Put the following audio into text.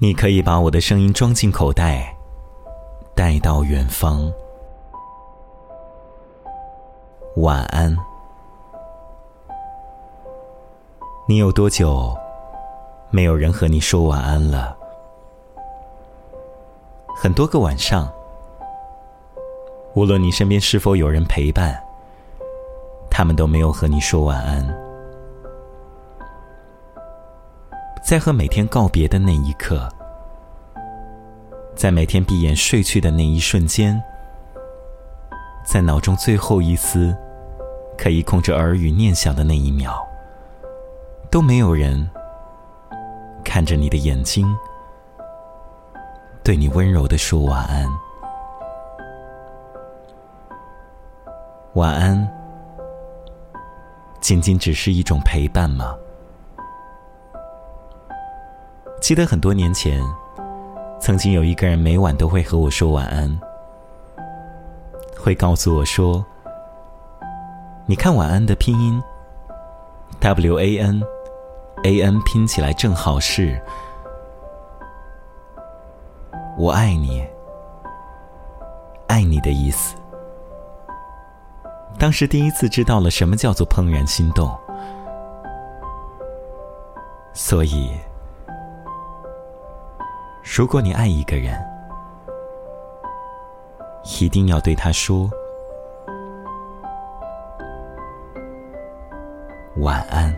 你可以把我的声音装进口袋，带到远方。晚安。你有多久没有人和你说晚安了？很多个晚上，无论你身边是否有人陪伴，他们都没有和你说晚安。在和每天告别的那一刻，在每天闭眼睡去的那一瞬间，在脑中最后一丝可以控制耳语念想的那一秒，都没有人看着你的眼睛，对你温柔的说晚安。晚安，仅仅只是一种陪伴吗？记得很多年前，曾经有一个人每晚都会和我说晚安，会告诉我说：“你看晚安的拼音，W A N，A N 拼起来正好是我爱你，爱你的意思。”当时第一次知道了什么叫做怦然心动，所以。如果你爱一个人一定要对他说晚安。